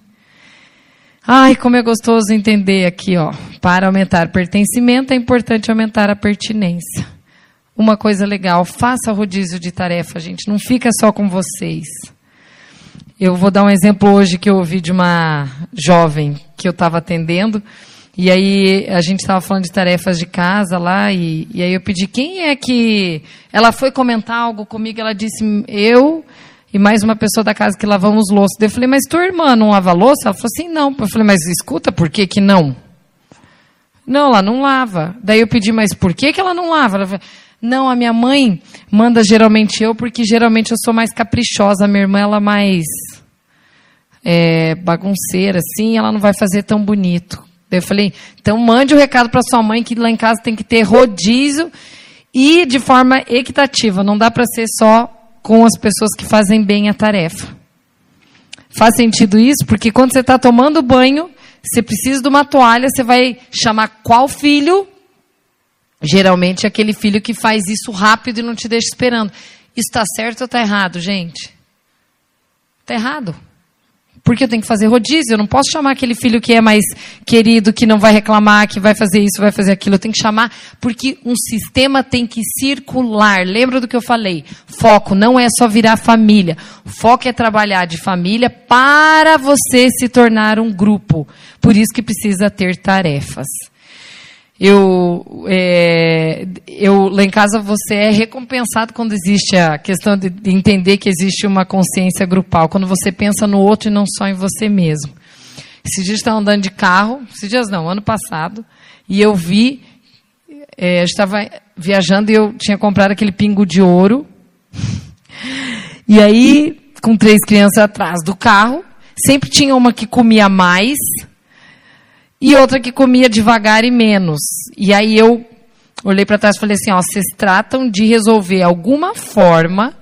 Ai, como é gostoso entender aqui, ó. Para aumentar pertencimento, é importante aumentar a pertinência. Uma coisa legal, faça rodízio de tarefa, gente. Não fica só com vocês. Eu vou dar um exemplo hoje que eu ouvi de uma jovem que eu estava atendendo. E aí a gente estava falando de tarefas de casa lá, e, e aí eu pedi quem é que. Ela foi comentar algo comigo, ela disse, eu e mais uma pessoa da casa que lavamos louça. Eu falei, mas tua irmã não lava louça? Ela falou assim, não. Eu falei, mas escuta, por que que não? Não, ela não lava. Daí eu pedi, mas por que que ela não lava? Ela falou, não, a minha mãe manda geralmente eu, porque geralmente eu sou mais caprichosa. A minha irmã, ela é mais é, bagunceira, assim, ela não vai fazer tão bonito. Eu falei, então mande o um recado para sua mãe que lá em casa tem que ter rodízio e de forma equitativa. Não dá para ser só com as pessoas que fazem bem a tarefa. Faz sentido isso? Porque quando você está tomando banho, você precisa de uma toalha, você vai chamar qual filho? Geralmente é aquele filho que faz isso rápido e não te deixa esperando. Isso está certo ou está errado, gente? Está errado. Porque eu tenho que fazer rodízio, eu não posso chamar aquele filho que é mais querido, que não vai reclamar, que vai fazer isso, vai fazer aquilo. Eu tenho que chamar, porque um sistema tem que circular. Lembra do que eu falei? Foco não é só virar família. Foco é trabalhar de família para você se tornar um grupo. Por isso que precisa ter tarefas. Eu, é, eu, lá em casa você é recompensado quando existe a questão de, de entender que existe uma consciência grupal, quando você pensa no outro e não só em você mesmo. Esses dias estava andando de carro, esses dias não, ano passado, e eu vi, é, eu estava viajando e eu tinha comprado aquele pingo de ouro, e aí, com três crianças atrás do carro, sempre tinha uma que comia mais, e outra que comia devagar e menos. E aí eu olhei para trás e falei assim: ó, vocês tratam de resolver alguma forma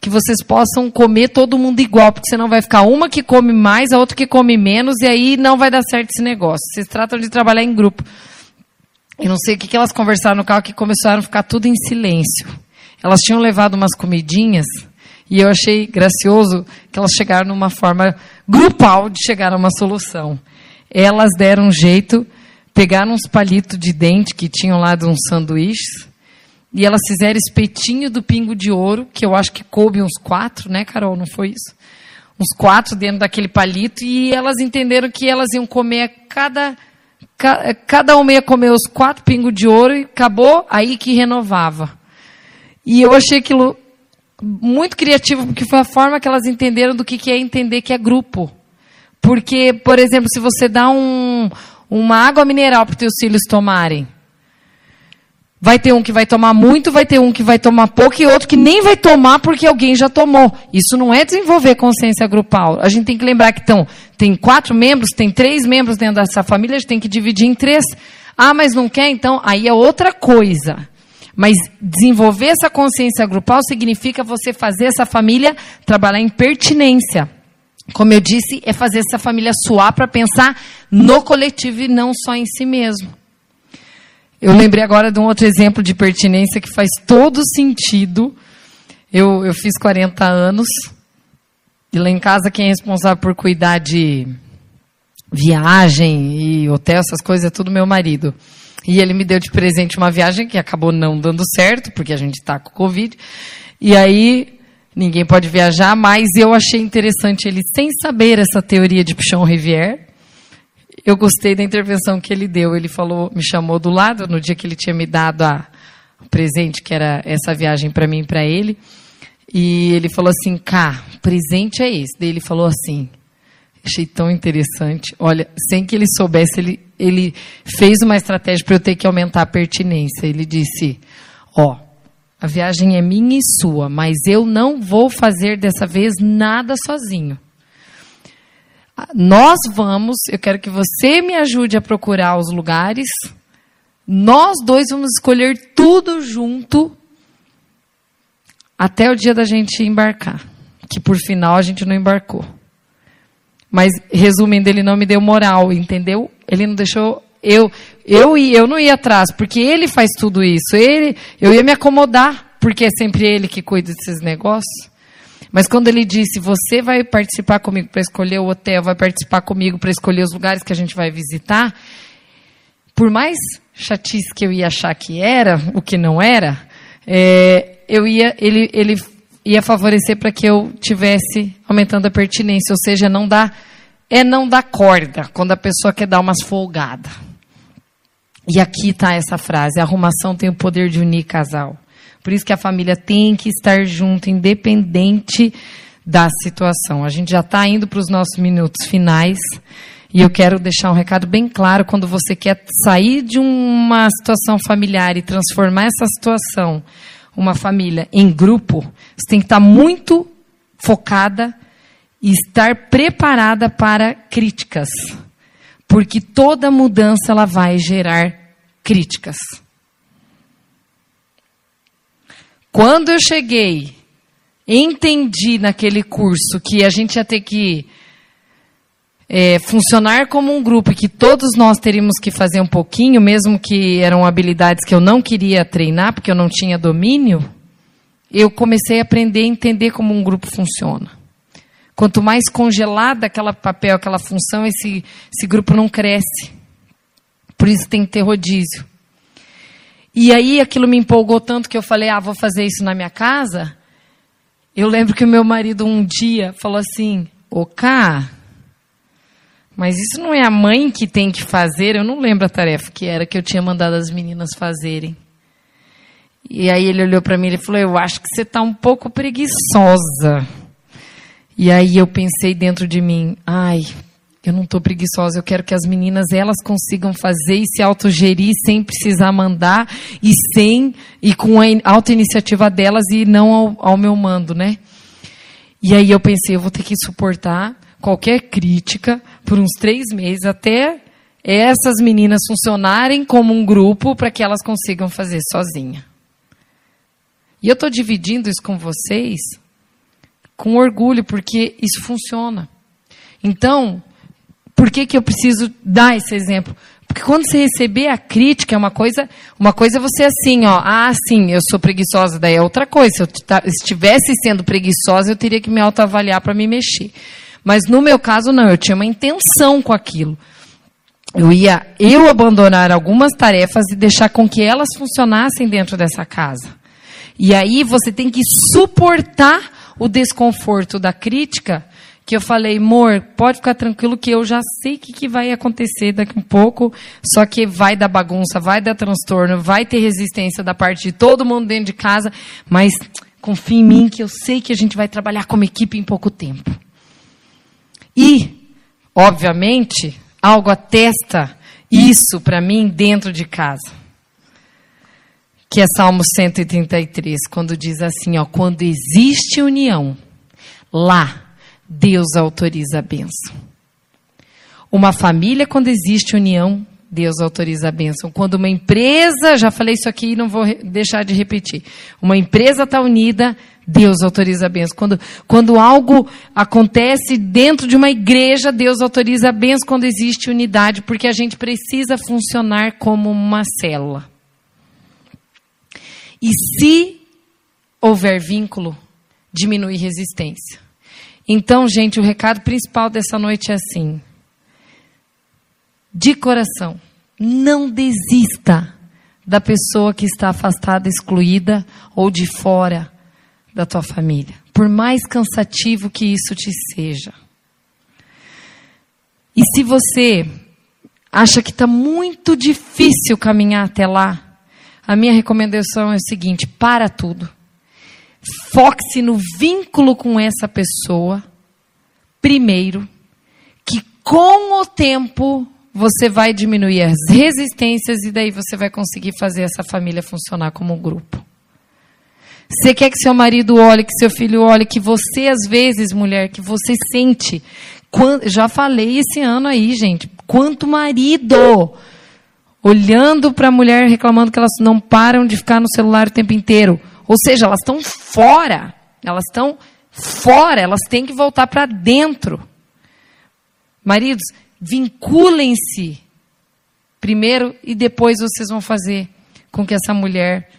que vocês possam comer todo mundo igual, porque senão vai ficar uma que come mais, a outra que come menos, e aí não vai dar certo esse negócio. Vocês tratam de trabalhar em grupo. Eu não sei o que, que elas conversaram no carro que começaram a ficar tudo em silêncio. Elas tinham levado umas comidinhas e eu achei gracioso que elas chegaram numa forma grupal de chegar a uma solução elas deram um jeito, pegaram uns palitos de dente que tinham lá de uns sanduíches, e elas fizeram espetinho do pingo de ouro, que eu acho que coube uns quatro, né, Carol? Não foi isso? Uns quatro dentro daquele palito, e elas entenderam que elas iam comer cada. Cada uma ia comer os quatro pingos de ouro e acabou aí que renovava. E eu achei aquilo muito criativo, porque foi a forma que elas entenderam do que é entender que é grupo. Porque, por exemplo, se você dá um, uma água mineral para os teus filhos tomarem, vai ter um que vai tomar muito, vai ter um que vai tomar pouco e outro que nem vai tomar porque alguém já tomou. Isso não é desenvolver consciência grupal. A gente tem que lembrar que então, tem quatro membros, tem três membros dentro dessa família, a gente tem que dividir em três. Ah, mas não quer? Então, aí é outra coisa. Mas desenvolver essa consciência grupal significa você fazer essa família trabalhar em pertinência como eu disse, é fazer essa família suar para pensar no coletivo e não só em si mesmo. Eu lembrei agora de um outro exemplo de pertinência que faz todo sentido. Eu, eu fiz 40 anos e lá em casa quem é responsável por cuidar de viagem e hotel, essas coisas, é tudo meu marido. E ele me deu de presente uma viagem que acabou não dando certo, porque a gente está com Covid. E aí ninguém pode viajar, mas eu achei interessante ele, sem saber essa teoria de Pichon Rivière, eu gostei da intervenção que ele deu. Ele falou, me chamou do lado no dia que ele tinha me dado a, o presente, que era essa viagem para mim e para ele. E ele falou assim: Cá, presente é esse. Daí ele falou assim: Achei tão interessante. Olha, sem que ele soubesse, ele, ele fez uma estratégia para eu ter que aumentar a pertinência. Ele disse: Ó, a viagem é minha e sua, mas eu não vou fazer dessa vez nada sozinho. Nós vamos, eu quero que você me ajude a procurar os lugares. Nós dois vamos escolher tudo junto até o dia da gente embarcar. Que por final a gente não embarcou. Mas, resumindo, ele não me deu moral, entendeu? Ele não deixou eu, eu, eu não ia atrás, porque ele faz tudo isso. Ele, eu ia me acomodar, porque é sempre ele que cuida desses negócios. Mas quando ele disse, você vai participar comigo para escolher o hotel, vai participar comigo para escolher os lugares que a gente vai visitar, por mais chatice que eu ia achar que era, o que não era, é, eu ia, ele, ele ia favorecer para que eu tivesse aumentando a pertinência, ou seja, não dá, é não dar corda quando a pessoa quer dar umas folgadas. E aqui está essa frase: a arrumação tem o poder de unir casal. Por isso que a família tem que estar junto, independente da situação. A gente já está indo para os nossos minutos finais. E eu quero deixar um recado bem claro: quando você quer sair de uma situação familiar e transformar essa situação, uma família, em grupo, você tem que estar muito focada e estar preparada para críticas. Porque toda mudança ela vai gerar críticas. Quando eu cheguei, entendi naquele curso que a gente ia ter que é, funcionar como um grupo e que todos nós teríamos que fazer um pouquinho, mesmo que eram habilidades que eu não queria treinar, porque eu não tinha domínio, eu comecei a aprender a entender como um grupo funciona. Quanto mais congelada aquela papel, aquela função, esse, esse grupo não cresce. Por isso tem que ter rodízio. E aí aquilo me empolgou tanto que eu falei, ah, vou fazer isso na minha casa. Eu lembro que o meu marido um dia falou assim, ô Cá, mas isso não é a mãe que tem que fazer? Eu não lembro a tarefa que era que eu tinha mandado as meninas fazerem. E aí ele olhou para mim e falou, eu acho que você está um pouco preguiçosa. E aí eu pensei dentro de mim, ai, eu não estou preguiçosa, eu quero que as meninas elas consigam fazer e se autogerir sem precisar mandar e sem e com a auto iniciativa delas e não ao, ao meu mando, né? E aí eu pensei, eu vou ter que suportar qualquer crítica por uns três meses até essas meninas funcionarem como um grupo para que elas consigam fazer sozinha. E eu estou dividindo isso com vocês com orgulho, porque isso funciona. Então, por que, que eu preciso dar esse exemplo? Porque quando você receber a crítica, é uma coisa, uma coisa é você assim, ó, ah, sim, eu sou preguiçosa, daí é outra coisa. Se eu estivesse sendo preguiçosa, eu teria que me autoavaliar para me mexer. Mas no meu caso, não, eu tinha uma intenção com aquilo. Eu ia eu abandonar algumas tarefas e deixar com que elas funcionassem dentro dessa casa. E aí você tem que suportar o desconforto da crítica, que eu falei, amor, pode ficar tranquilo que eu já sei o que, que vai acontecer daqui um pouco, só que vai dar bagunça, vai dar transtorno, vai ter resistência da parte de todo mundo dentro de casa, mas confie em mim que eu sei que a gente vai trabalhar como equipe em pouco tempo. E, obviamente, algo atesta isso para mim dentro de casa que é Salmo 133, quando diz assim, ó, quando existe união, lá Deus autoriza a bênção. Uma família, quando existe união, Deus autoriza a bênção. Quando uma empresa, já falei isso aqui e não vou deixar de repetir, uma empresa está unida, Deus autoriza a bênção. Quando, quando algo acontece dentro de uma igreja, Deus autoriza a bênção quando existe unidade, porque a gente precisa funcionar como uma célula. E se houver vínculo, diminui resistência. Então, gente, o recado principal dessa noite é assim: de coração, não desista da pessoa que está afastada, excluída ou de fora da tua família, por mais cansativo que isso te seja. E se você acha que está muito difícil caminhar até lá, a minha recomendação é o seguinte: para tudo. Foque-se no vínculo com essa pessoa, primeiro, que com o tempo você vai diminuir as resistências e daí você vai conseguir fazer essa família funcionar como um grupo. Você quer que seu marido olhe, que seu filho olhe, que você, às vezes, mulher, que você sente. Já falei esse ano aí, gente. Quanto marido olhando para a mulher reclamando que elas não param de ficar no celular o tempo inteiro. Ou seja, elas estão fora. Elas estão fora, elas têm que voltar para dentro. Maridos, vinculem-se primeiro e depois vocês vão fazer com que essa mulher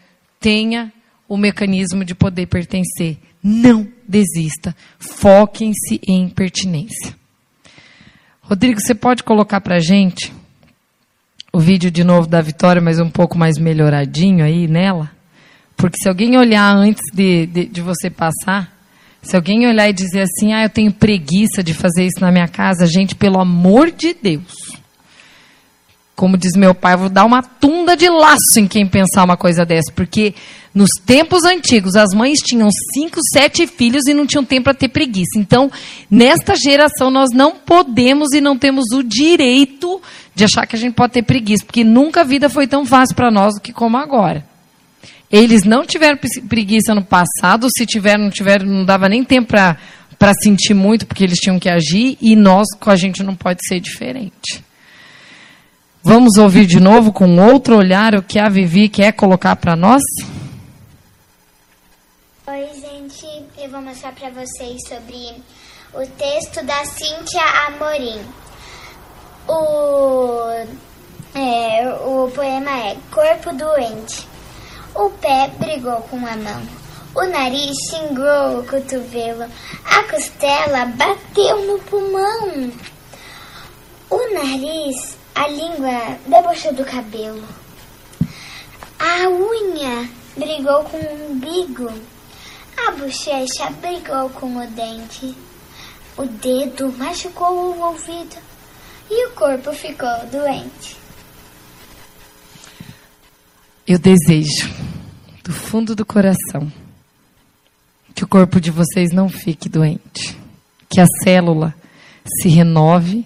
tenha o mecanismo de poder pertencer. Não desista. Foquem-se em pertinência. Rodrigo, você pode colocar para gente o vídeo de novo da Vitória, mas um pouco mais melhoradinho aí nela. Porque se alguém olhar antes de, de, de, você passar, se alguém olhar e dizer assim, ah, eu tenho preguiça de fazer isso na minha casa, gente, pelo amor de Deus. como diz meu pai, vou dar uma tunda de laço em quem pensar uma coisa dessa, porque nos tempos antigos as mães tinham cinco, sete filhos e não tinham tempo para ter preguiça. Então, nesta geração nós não podemos e não temos o direito de achar que a gente pode ter preguiça, porque nunca a vida foi tão fácil para nós do que como agora. Eles não tiveram preguiça no passado, se tiveram, não tiveram, não dava nem tempo para para sentir muito, porque eles tinham que agir, e nós com a gente não pode ser diferente. Vamos ouvir de novo com outro olhar o que a Vivi quer colocar para nós? Oi, gente. Eu vou mostrar para vocês sobre o texto da Cíntia Amorim. O, é, o poema é Corpo Doente. O pé brigou com a mão. O nariz xingou o cotovelo. A costela bateu no pulmão. O nariz a língua debochou do cabelo. A unha brigou com o umbigo. A bochecha brigou com o dente. O dedo machucou o ouvido. E o corpo ficou doente. Eu desejo, do fundo do coração, que o corpo de vocês não fique doente. Que a célula se renove,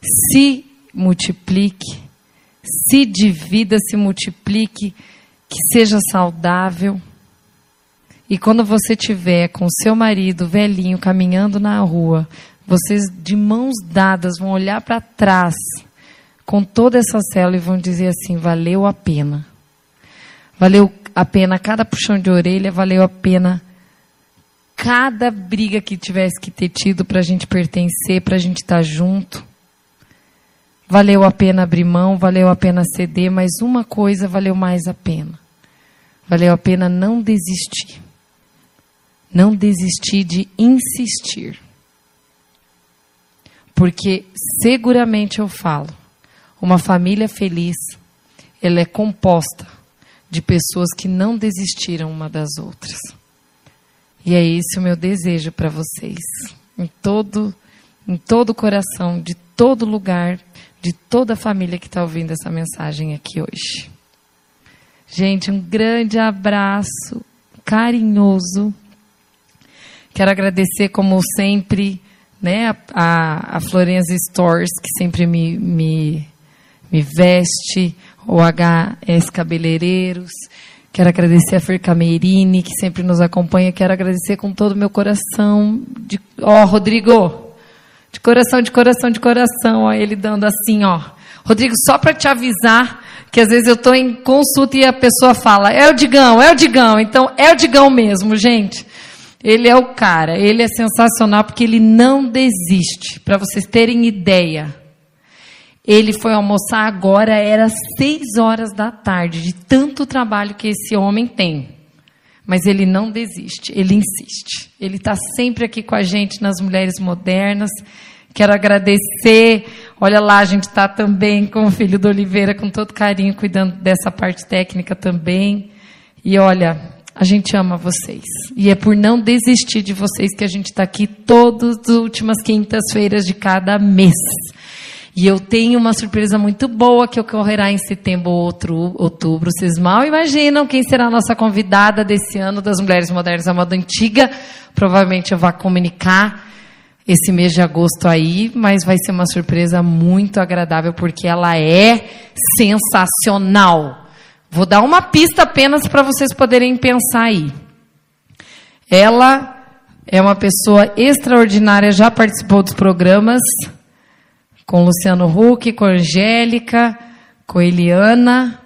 se multiplique, se divida, se multiplique, que seja saudável. E quando você tiver com seu marido velhinho caminhando na rua, vocês de mãos dadas vão olhar para trás com toda essa célula e vão dizer assim: valeu a pena. Valeu a pena cada puxão de orelha, valeu a pena cada briga que tivesse que ter tido para a gente pertencer, para a gente estar tá junto. Valeu a pena abrir mão, valeu a pena ceder, mas uma coisa valeu mais a pena. Valeu a pena não desistir. Não desistir de insistir. Porque seguramente eu falo, uma família feliz, ela é composta de pessoas que não desistiram uma das outras. E é esse o meu desejo para vocês, em todo em todo o coração, de todo lugar, de toda a família que está ouvindo essa mensagem aqui hoje. Gente, um grande abraço carinhoso. Quero agradecer, como sempre, né, a, a, a Florença Stores, que sempre me, me, me veste, o HS Cabeleireiros. Quero agradecer a Fer Camerini, que sempre nos acompanha. Quero agradecer com todo o meu coração. Ó, oh, Rodrigo, de coração, de coração, de coração. Ó, ele dando assim, ó. Rodrigo, só para te avisar que às vezes eu estou em consulta e a pessoa fala, é o Digão, é o Digão. Então, é o Digão mesmo, gente. Ele é o cara, ele é sensacional porque ele não desiste. Para vocês terem ideia, ele foi almoçar agora, era seis horas da tarde, de tanto trabalho que esse homem tem. Mas ele não desiste, ele insiste. Ele está sempre aqui com a gente nas Mulheres Modernas. Quero agradecer. Olha lá, a gente está também com o filho do Oliveira, com todo carinho, cuidando dessa parte técnica também. E olha, a gente ama vocês. E é por não desistir de vocês que a gente está aqui todas as últimas quintas-feiras de cada mês. E eu tenho uma surpresa muito boa que ocorrerá em setembro ou outubro. Vocês mal imaginam quem será a nossa convidada desse ano das Mulheres Modernas à Moda Antiga. Provavelmente eu vou comunicar esse mês de agosto aí, mas vai ser uma surpresa muito agradável porque ela é sensacional. Vou dar uma pista apenas para vocês poderem pensar aí. Ela é uma pessoa extraordinária, já participou dos programas com Luciano Huck, com Angélica, com Eliana.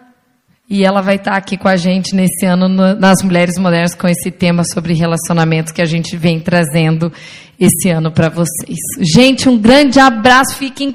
E ela vai estar aqui com a gente nesse ano no, nas Mulheres Modernas com esse tema sobre relacionamentos que a gente vem trazendo esse ano para vocês. Gente, um grande abraço, fiquem